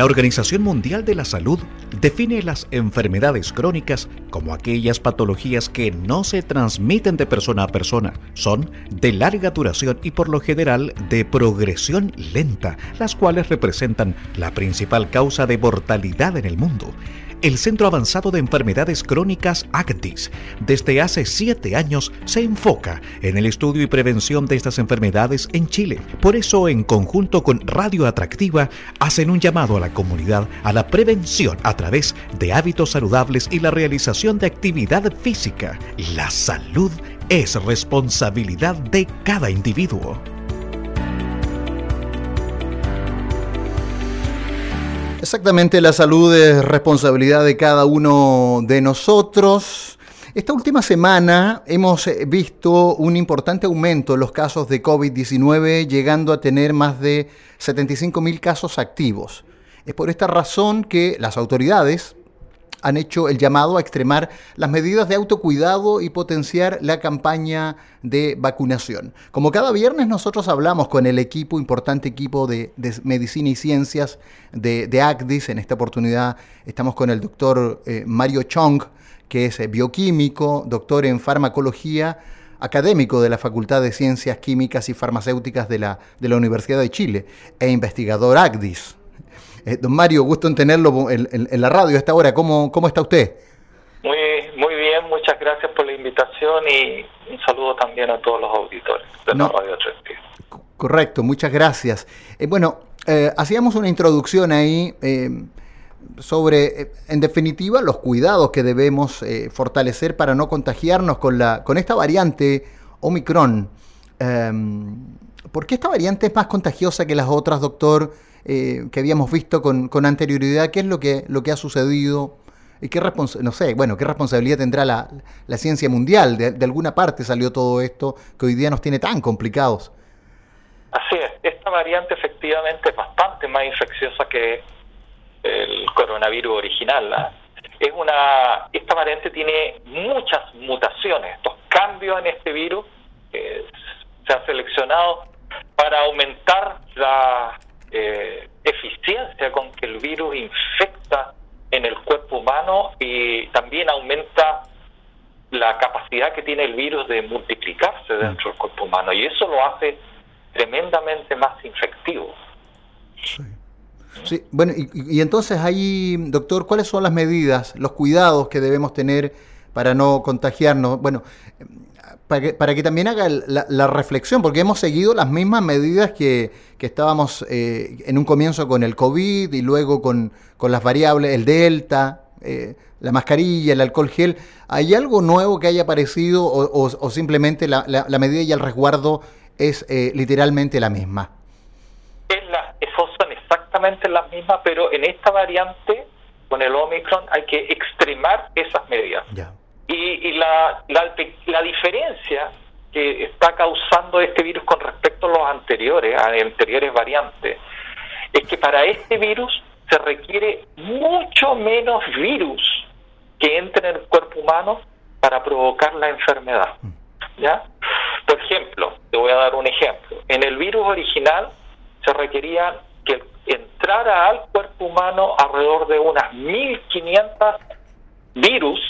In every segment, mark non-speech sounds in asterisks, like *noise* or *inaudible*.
La Organización Mundial de la Salud define las enfermedades crónicas como aquellas patologías que no se transmiten de persona a persona, son de larga duración y por lo general de progresión lenta, las cuales representan la principal causa de mortalidad en el mundo el Centro Avanzado de Enfermedades Crónicas ACTIS desde hace siete años se enfoca en el estudio y prevención de estas enfermedades en Chile. Por eso, en conjunto con Radio Atractiva, hacen un llamado a la comunidad a la prevención a través de hábitos saludables y la realización de actividad física. La salud es responsabilidad de cada individuo. Exactamente, la salud es responsabilidad de cada uno de nosotros. Esta última semana hemos eh, visto un importante aumento en los casos de COVID-19, llegando a tener más de 75 mil casos activos. Es por esta razón que las autoridades, han hecho el llamado a extremar las medidas de autocuidado y potenciar la campaña de vacunación. Como cada viernes nosotros hablamos con el equipo, importante equipo de, medicina y ciencias de, de, ACDIS, en esta oportunidad estamos con el doctor eh, Mario Chong, que es eh, bioquímico, doctor en farmacología, académico de la Facultad de Ciencias Químicas y Farmacéuticas de la, de la Universidad de Chile e investigador ACDIS. Eh, don Mario, gusto en tenerlo en, la radio a esta hora. ¿Cómo, cómo está usted? Muy, muy bien, muchas gracias por la invitación y un saludo también a todos los auditores de la Radio Correcto, muchas gracias. Eh, bueno, eh, hacíamos una introducción ahí sobre, en definitiva, los cuidados que debemos fortalecer para no contagiarnos con, la, con esta variante Omicron. Em, ¿Por qué esta variante es más contagiosa que las otras, doctor? Eh, que habíamos visto con, con, anterioridad, qué es lo que, lo que ha sucedido y qué no sé, bueno, qué responsabilidad tendrá la, la ciencia mundial. De, de, alguna parte salió todo esto que hoy día nos tiene tan complicados. Así es, esta variante efectivamente es bastante más infecciosa que el coronavirus original. Es una, esta variante tiene muchas mutaciones, estos cambios en este virus que se han seleccionado para aumentar la eh, eficiencia con que el virus infecta en el cuerpo humano y también aumenta la capacidad que tiene el virus de multiplicarse dentro del cuerpo humano y eso lo hace tremendamente más infectivo. Sí. bueno, y, y, entonces ahí, doctor, ¿cuáles son las medidas, los cuidados que debemos tener para no contagiarnos? Bueno, para que, también haga la, reflexión, porque hemos seguido las mismas medidas que, estábamos eh, en un comienzo con el COVID y luego con, las variables, el Delta, eh, la mascarilla, el alcohol gel. ¿Hay algo nuevo que haya aparecido o, simplemente la, medida y el resguardo es eh, literalmente la misma? Es la, son exactamente las mismas, pero en esta variante, con el Omicron, hay que extremar esas medidas. Ya. Y, la, la, diferencia que está causando este virus con respecto a los anteriores, a anteriores variantes, es que para este virus se requiere mucho menos virus que entre en el cuerpo humano para provocar la enfermedad. ¿ya? Por ejemplo, te voy a dar un ejemplo. En el virus original se requería que entrara al cuerpo humano alrededor de unas 1500 virus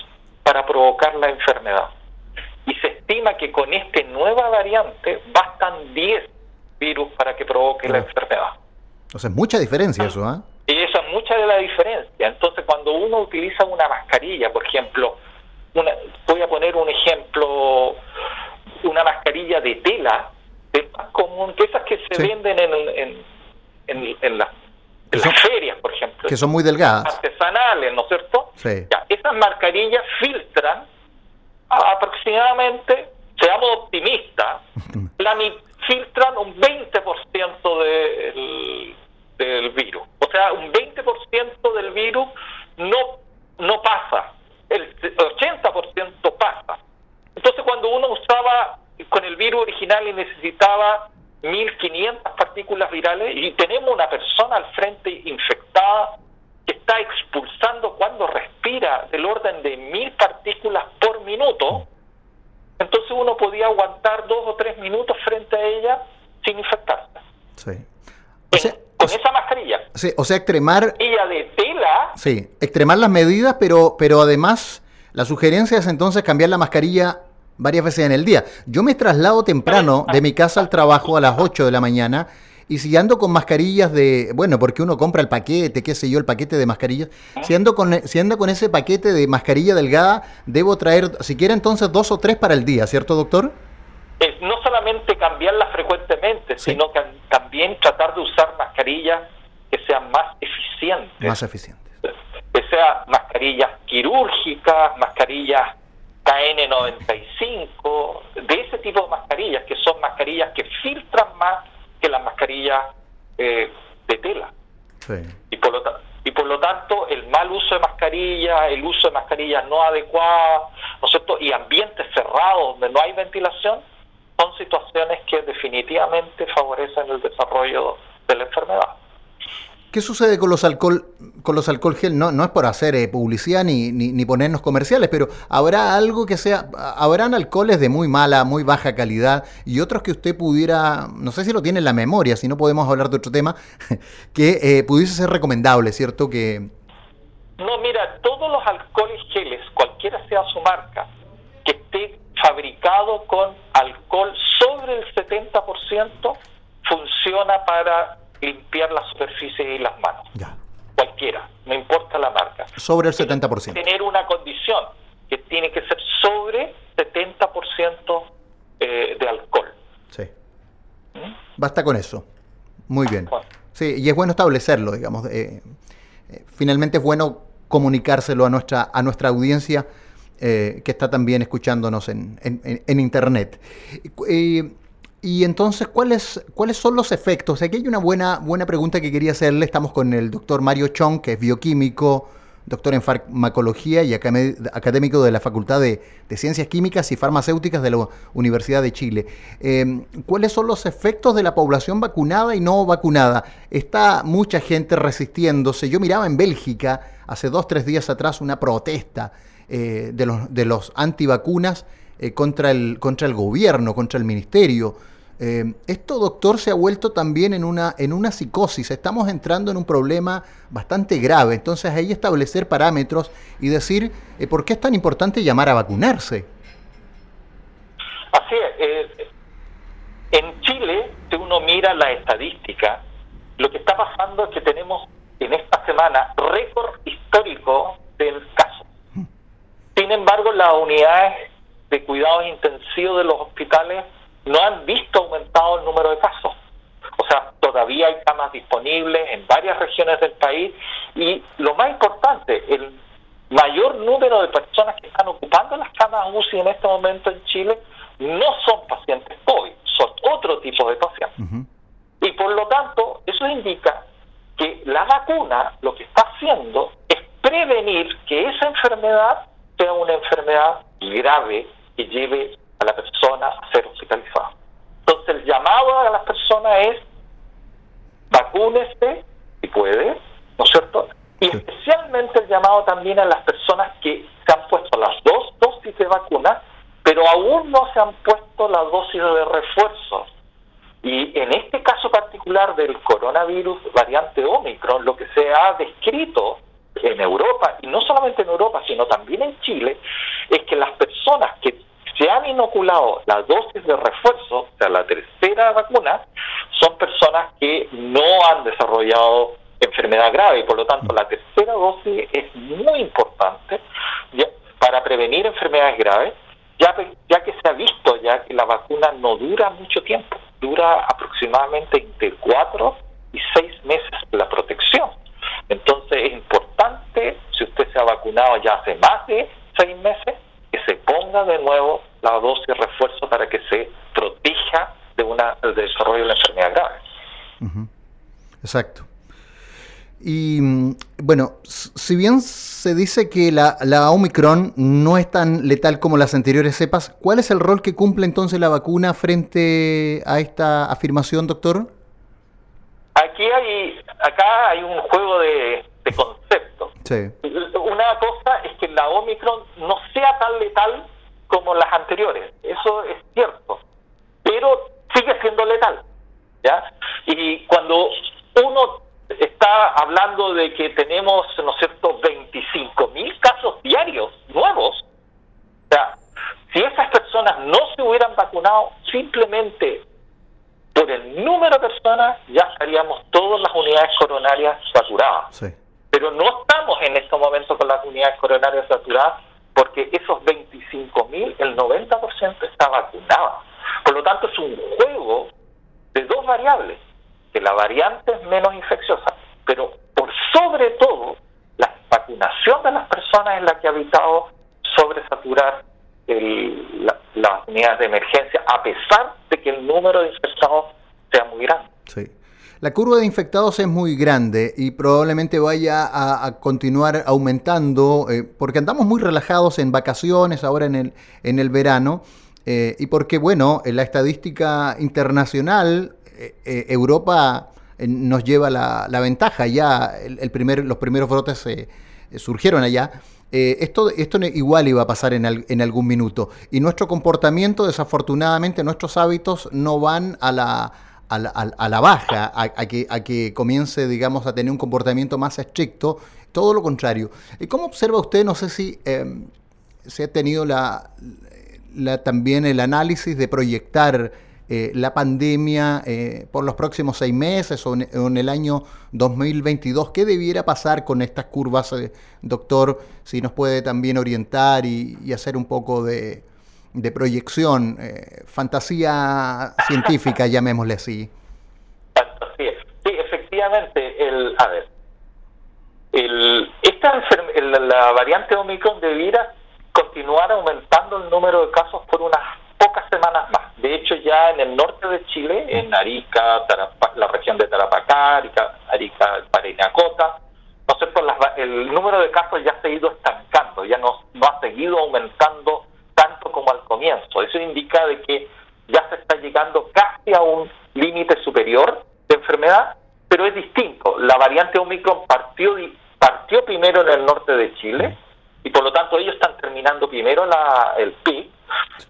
para provocar la enfermedad. Y se estima que con esta nueva variante bastan 10 virus para que provoque la enfermedad. O sea, mucha diferencia eso, ¿ah? Y eso es mucha de la diferencia. Entonces, cuando uno utiliza una mascarilla, por ejemplo, una, voy a poner un ejemplo, una mascarilla de tela, es más común que esas que se venden en, en, en, en las ferias, por ejemplo. Que son muy delgadas. Artesanales, ¿no es cierto? Sí. Ya, esas mascarillas filtran aproximadamente, seamos optimistas, *laughs* la, filtran un 20% del, del virus. O sea, un 20% del virus no, no pasa, el 80% pasa. Entonces, cuando uno usaba con el virus original y necesitaba 1.500 partículas virales y tenemos una persona al frente infectada que está expulsando cuando respira del orden de 1.000 partículas por minuto, entonces uno podía aguantar dos o tres minutos frente a ella sin infectarse. Sí. con esa mascarilla. Sí, o sea, extremar... Ella de tela. Sí, extremar las medidas, pero, pero además la sugerencia es entonces cambiar la mascarilla varias veces en el día. Yo me traslado temprano de mi casa al trabajo a las 8 de la mañana y si ando con mascarillas de, bueno, porque uno compra el paquete, qué sé yo, el paquete de mascarillas, si ando con, si ando con ese paquete de mascarilla delgada, debo traer, si quiere entonces dos o tres para el día, ¿cierto doctor? Es no solamente cambiarlas frecuentemente, sino que también tratar de usar mascarillas que sean más eficientes. Más eficientes. Que sean mascarillas quirúrgicas, mascarillas KN95, de ese tipo de mascarillas, que son mascarillas que filtran más que las mascarillas eh, de tela. Y, por lo y por lo tanto, el mal uso de mascarillas, el uso de mascarillas no adecuadas, ¿no es cierto? Y ambientes cerrados donde no hay ventilación, son situaciones que definitivamente favorecen el desarrollo de la enfermedad. ¿Qué sucede con los alcohol, con los alcohol gel? No, no es por hacer eh, publicidad ni, ni, ponernos comerciales, pero habrá algo que sea, habrán alcoholes de muy mala, muy baja calidad y otros que usted pudiera, no sé si lo tiene en la memoria, si no podemos hablar de otro tema, *laughs* que eh, pudiese ser recomendable, ¿cierto? Que no, mira, todos los alcoholes geles, cualquiera sea su marca, que esté fabricado con alcohol sobre el 70%, funciona para limpiar la superficie y las manos. Cualquiera, no importa la marca. Sobre el 70%. Tener una condición que tiene que ser sobre 70% eh, de alcohol. Sí. ¿Mm? Basta con eso. Muy bien. Sí, y es bueno establecerlo, digamos. Eh, eh, finalmente es bueno comunicárselo a nuestra, a nuestra audiencia que está también escuchándonos en, en, en Internet. Y entonces, ¿cuáles, ¿cuáles son los efectos? Aquí hay una buena, buena pregunta que quería hacerle. Estamos con el doctor Mario Chong, que es bioquímico, doctor en farmacología y académico de la Facultad de, Ciencias Químicas y Farmacéuticas de la Universidad de Chile. Em, ¿Cuáles son los efectos de la población vacunada y no vacunada? Está mucha gente resistiéndose. Yo miraba en Bélgica hace dos, tres días atrás una protesta eh, de, los, de los antivacunas eh, contra, el, contra el gobierno, contra el ministerio. Eh, esto, doctor, se ha vuelto también en una, en una psicosis. Estamos entrando en un problema bastante grave. Entonces, ahí establecer parámetros y decir eh, por qué es tan importante llamar a vacunarse. Así es. en Chile, si uno mira la estadística, lo que está pasando es que tenemos en esta semana récord histórico del caso. Mm. Sin embargo, las unidades de cuidados intensivos de los hospitales no han visto aumentado el número de casos. O sea, todavía hay camas disponibles en varias regiones del país y lo más importante, el mayor número de personas que están ocupando las camas UCI en este momento en Chile no son pacientes COVID, son otro tipo de pacientes. Y por lo tanto, eso indica que la vacuna lo que está haciendo es prevenir que esa enfermedad sea una enfermedad grave que lleve a la persona a ser hospitalizada. Entonces el llamado a las personas es vacúnese si puede, ¿no es cierto? Y especialmente el llamado también a las personas que se han puesto las dos dosis de vacuna, pero aún no se han puesto la dosis de refuerzo. Y en este caso particular del coronavirus variante Omicron, lo que se ha descrito en Europa, y no solamente en Europa, sino también en Chile, es que las personas que inoculado la dosis de refuerzo, o sea, la tercera vacuna, son personas que no han desarrollado enfermedad grave y por lo tanto la tercera dosis es muy importante para prevenir enfermedades graves, ya, que se ha visto ya que la vacuna no dura mucho tiempo, dura aproximadamente entre cuatro y seis meses la protección. Entonces es importante, si usted se ha vacunado ya hace más de seis meses, que se ponga de nuevo la dosis de refuerzo para que se proteja de una, del desarrollo de la enfermedad grave. Exacto. Y mm, bueno, si bien se dice que la, la, Omicron no es tan letal como las anteriores cepas, ¿cuál es el rol que cumple entonces la vacuna frente a esta afirmación, doctor? Aquí hay, acá hay un juego de, de conceptos. Una cosa es que la Omicron no sea tan letal como las anteriores. Eso es cierto. Pero sigue siendo letal. ¿ya? Y cuando uno está hablando de que tenemos, ¿no es cierto?, 25 mil casos diarios nuevos. O sea, si esas personas no se hubieran vacunado, simplemente por el número de personas ya estaríamos todas las unidades coronarias saturadas. Pero no estamos en estos momentos con las unidades coronarias saturadas porque esos 25 mil, el 90% está vacunado. Por lo tanto, es un juego de dos variables, que la variante es menos infecciosa, pero por sobre todo, la vacunación de las personas es la que ha evitado sobresaturar el, las unidades de emergencia, a pesar de que el número de infectados sea muy grande. Sí. La curva de infectados es muy grande y probablemente vaya a, continuar aumentando eh, porque andamos muy relajados en vacaciones ahora en el, en el verano eh, y porque, bueno, en la estadística internacional, eh, Europa nos lleva la, ventaja. Ya el, primer, los primeros brotes surgieron allá. esto, esto igual iba a pasar en, en, algún minuto. Y nuestro comportamiento, desafortunadamente, nuestros hábitos no van a la, a la, baja, a, que, a que comience, digamos, a tener un comportamiento más estricto, todo lo contrario. ¿Cómo observa usted, no sé si em, se ha tenido la, también el análisis de proyectar eh, la pandemia eh, por los próximos seis meses o en, el año 2022? ¿Qué debiera pasar con estas curvas, eh, doctor? Si nos puede también orientar y hacer un poco de, de proyección, eh, fantasía científica, *laughs* llamémosle así. Fantasía. Sí, efectivamente, el, a ver, el, esta la variante Omicron debiera continuar aumentando el número de casos por unas pocas semanas más. De hecho, ya en el norte de Chile, en Arica, la región de Tarapacá, Arica, Arica Parinacota, ¿no sé, por el número de casos ya se ha ido estancando, ya no, no ha seguido aumentando tanto como al comienzo. Eso indica de que ya se está llegando casi a un límite superior de enfermedad, pero es distinto. La variante Omicron partió, partió primero en el norte de Chile y por lo tanto ellos están terminando primero la, el pic,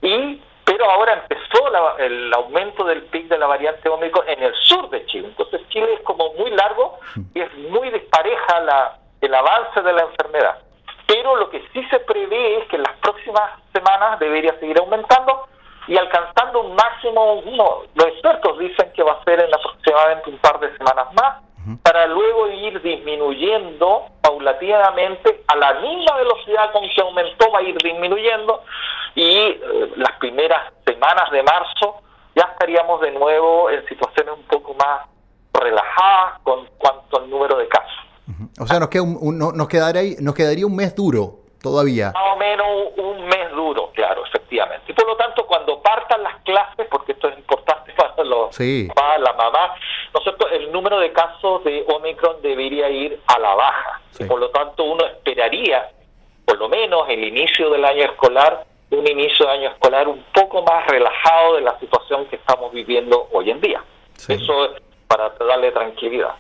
y, pero ahora empezó el aumento del pic de la variante Omicron en el sur de Chile. Entonces Chile es como muy largo y es muy dispareja la, el avance de la enfermedad pero lo que sí se prevé es que en las próximas semanas debería seguir aumentando y alcanzando un máximo, los expertos dicen que va a ser en aproximadamente un par de semanas más, para luego ir disminuyendo paulatinamente a la misma velocidad con que aumentó, va a ir disminuyendo y eh, las primeras semanas de marzo ya estaríamos de nuevo en situaciones un poco más relajadas con cuanto al número de casos. O sea, nos, queda un, nos, quedaría, nos quedaría un mes duro todavía. Más o menos un mes duro, claro, efectivamente. Y por lo tanto, cuando partan las clases, porque esto es importante *laughs* para los papás, la mamá, ¿no el número de casos de Omicron debería ir a la baja. Y por lo tanto, uno esperaría, por lo menos el inicio del año escolar, un inicio de año escolar un poco más relajado de la situación que estamos viviendo hoy en día. Eso es para darle tranquilidad.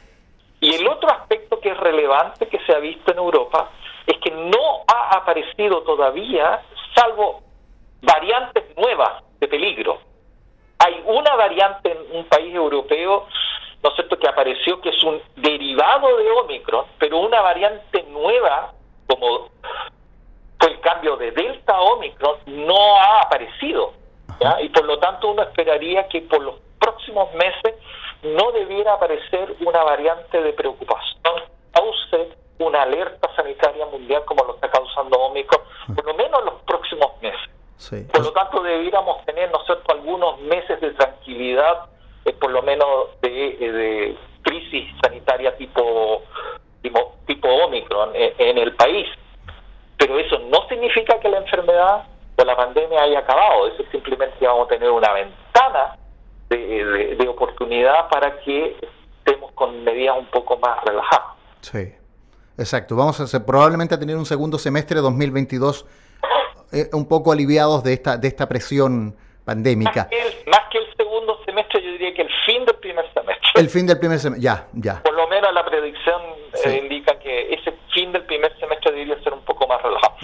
Y el otro aspecto que es relevante que se ha visto en Europa es que no ha aparecido todavía, salvo variantes nuevas de peligro. Hay una variante en un país europeo, ¿no es cierto?, que apareció que es un derivado de Omicron, pero una variante nueva, como fue el cambio de Delta a Omicron, no ha aparecido. Y por lo tanto uno esperaría que por los próximos meses no debiera aparecer una variante de preocupación, cause una alerta sanitaria mundial como lo está causando Omicron, por lo menos en los próximos meses. Por lo tanto, debiéramos tener, ¿no cierto?, algunos meses de tranquilidad, eh, por lo menos de, eh, de, crisis sanitaria tipo, tipo, tipo Omicron en, en el país. Pero eso no significa que la enfermedad o la pandemia haya acabado, eso simplemente vamos a tener una ventana de, oportunidad para que estemos con medidas un poco más relajadas. Sí, exacto. Vamos a hacer, probablemente a tener un segundo semestre 2022 eh, un poco aliviados de esta, de esta presión pandémica. Más que, el, segundo semestre, yo diría que el fin del primer semestre. El fin del primer semestre, ya, ya. Por lo menos la predicción eh, indica que ese fin del primer semestre debería ser un poco más relajado.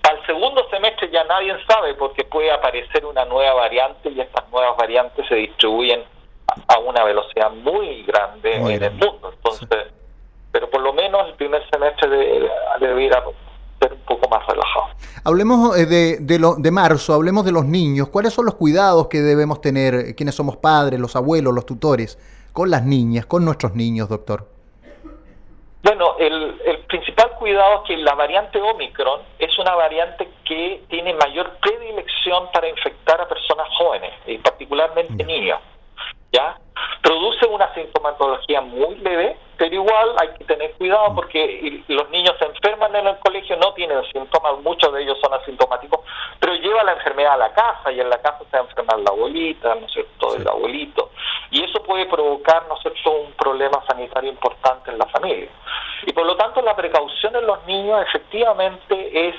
Para el segundo semestre ya nadie sabe porque puede aparecer una nueva variante y estas nuevas variantes se distribuyen a una velocidad muy grande en el mundo. Entonces, pero por lo menos el primer semestre de, debiera ser un poco más relajado. Hablemos eh, de, de, lo, de marzo, hablemos de los niños. ¿Cuáles son los cuidados que debemos tener eh, quienes somos padres, los abuelos, los tutores, con las niñas, con nuestros niños, doctor? Bueno, el, el principal cuidado es que la variante Omicron es una variante que tiene mayor predilección para infectar a personas jóvenes, y particularmente niños. ¿Ya? Produce una sintomatología muy leve, pero igual hay que tener cuidado porque los niños se enferman en el colegio, no tienen síntomas, muchos de ellos son asintomáticos, pero lleva la enfermedad a la casa y en la casa se va a enfermar la abuelita, ¿no es cierto?, el abuelito. Y eso puede provocar, ¿no es cierto?, un problema sanitario importante en la familia. Y por lo tanto la precaución en los niños efectivamente es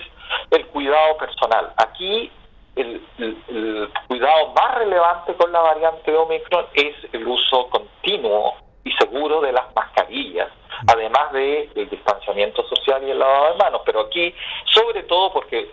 el cuidado personal. Aquí el, cuidado más relevante con la variante Omicron es el uso continuo y seguro de las mascarillas, además del distanciamiento social y el lavado de manos. Pero aquí, sobre todo porque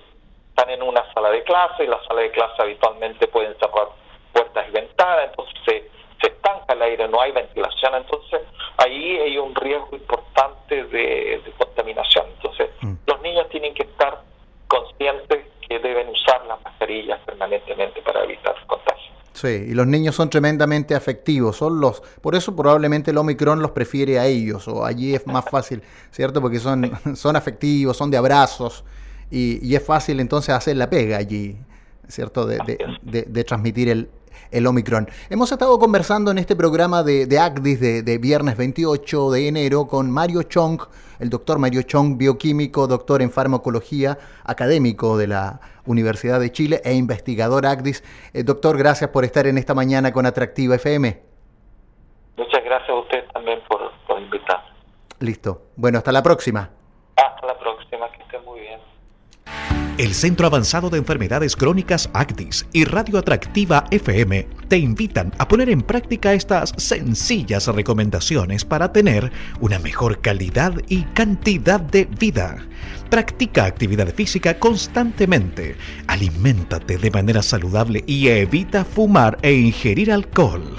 están en una sala de clase, y la sala de clase habitualmente pueden cerrar puertas y ventanas, entonces se, se estanca el aire, no hay ventilación, entonces ahí hay un riesgo importante de, de contaminación. Entonces, mm. los niños tienen que estar conscientes que deben usar las mascarillas permanentemente para evitar contagio. Sí, y los niños son tremendamente afectivos, son los, por eso probablemente el Omicron los prefiere a ellos, o allí es más *laughs* fácil, ¿cierto? Porque son, *laughs* son afectivos, son de abrazos, y, es fácil entonces hacer la pega allí, ¿cierto? De, de, transmitir el, el Omicron. Hemos estado conversando en este programa de, de ACDIS de, de, viernes 28 de enero con Mario Chong, el doctor Mario Chong, bioquímico, doctor en farmacología, académico de la Universidad de Chile e investigador ACDIS. Eh, doctor, gracias por estar en esta mañana con Atractiva FM. Muchas gracias a usted también por, por invitar. Listo. Bueno, hasta la próxima. Hasta la próxima, que esté muy bien. El Centro Avanzado de Enfermedades Crónicas ACDIS y Radio Atractiva FM te invitan a poner en práctica estas sencillas recomendaciones para tener una mejor calidad y cantidad de vida. Practica actividad física constantemente, aliméntate de manera saludable y evita fumar e ingerir alcohol.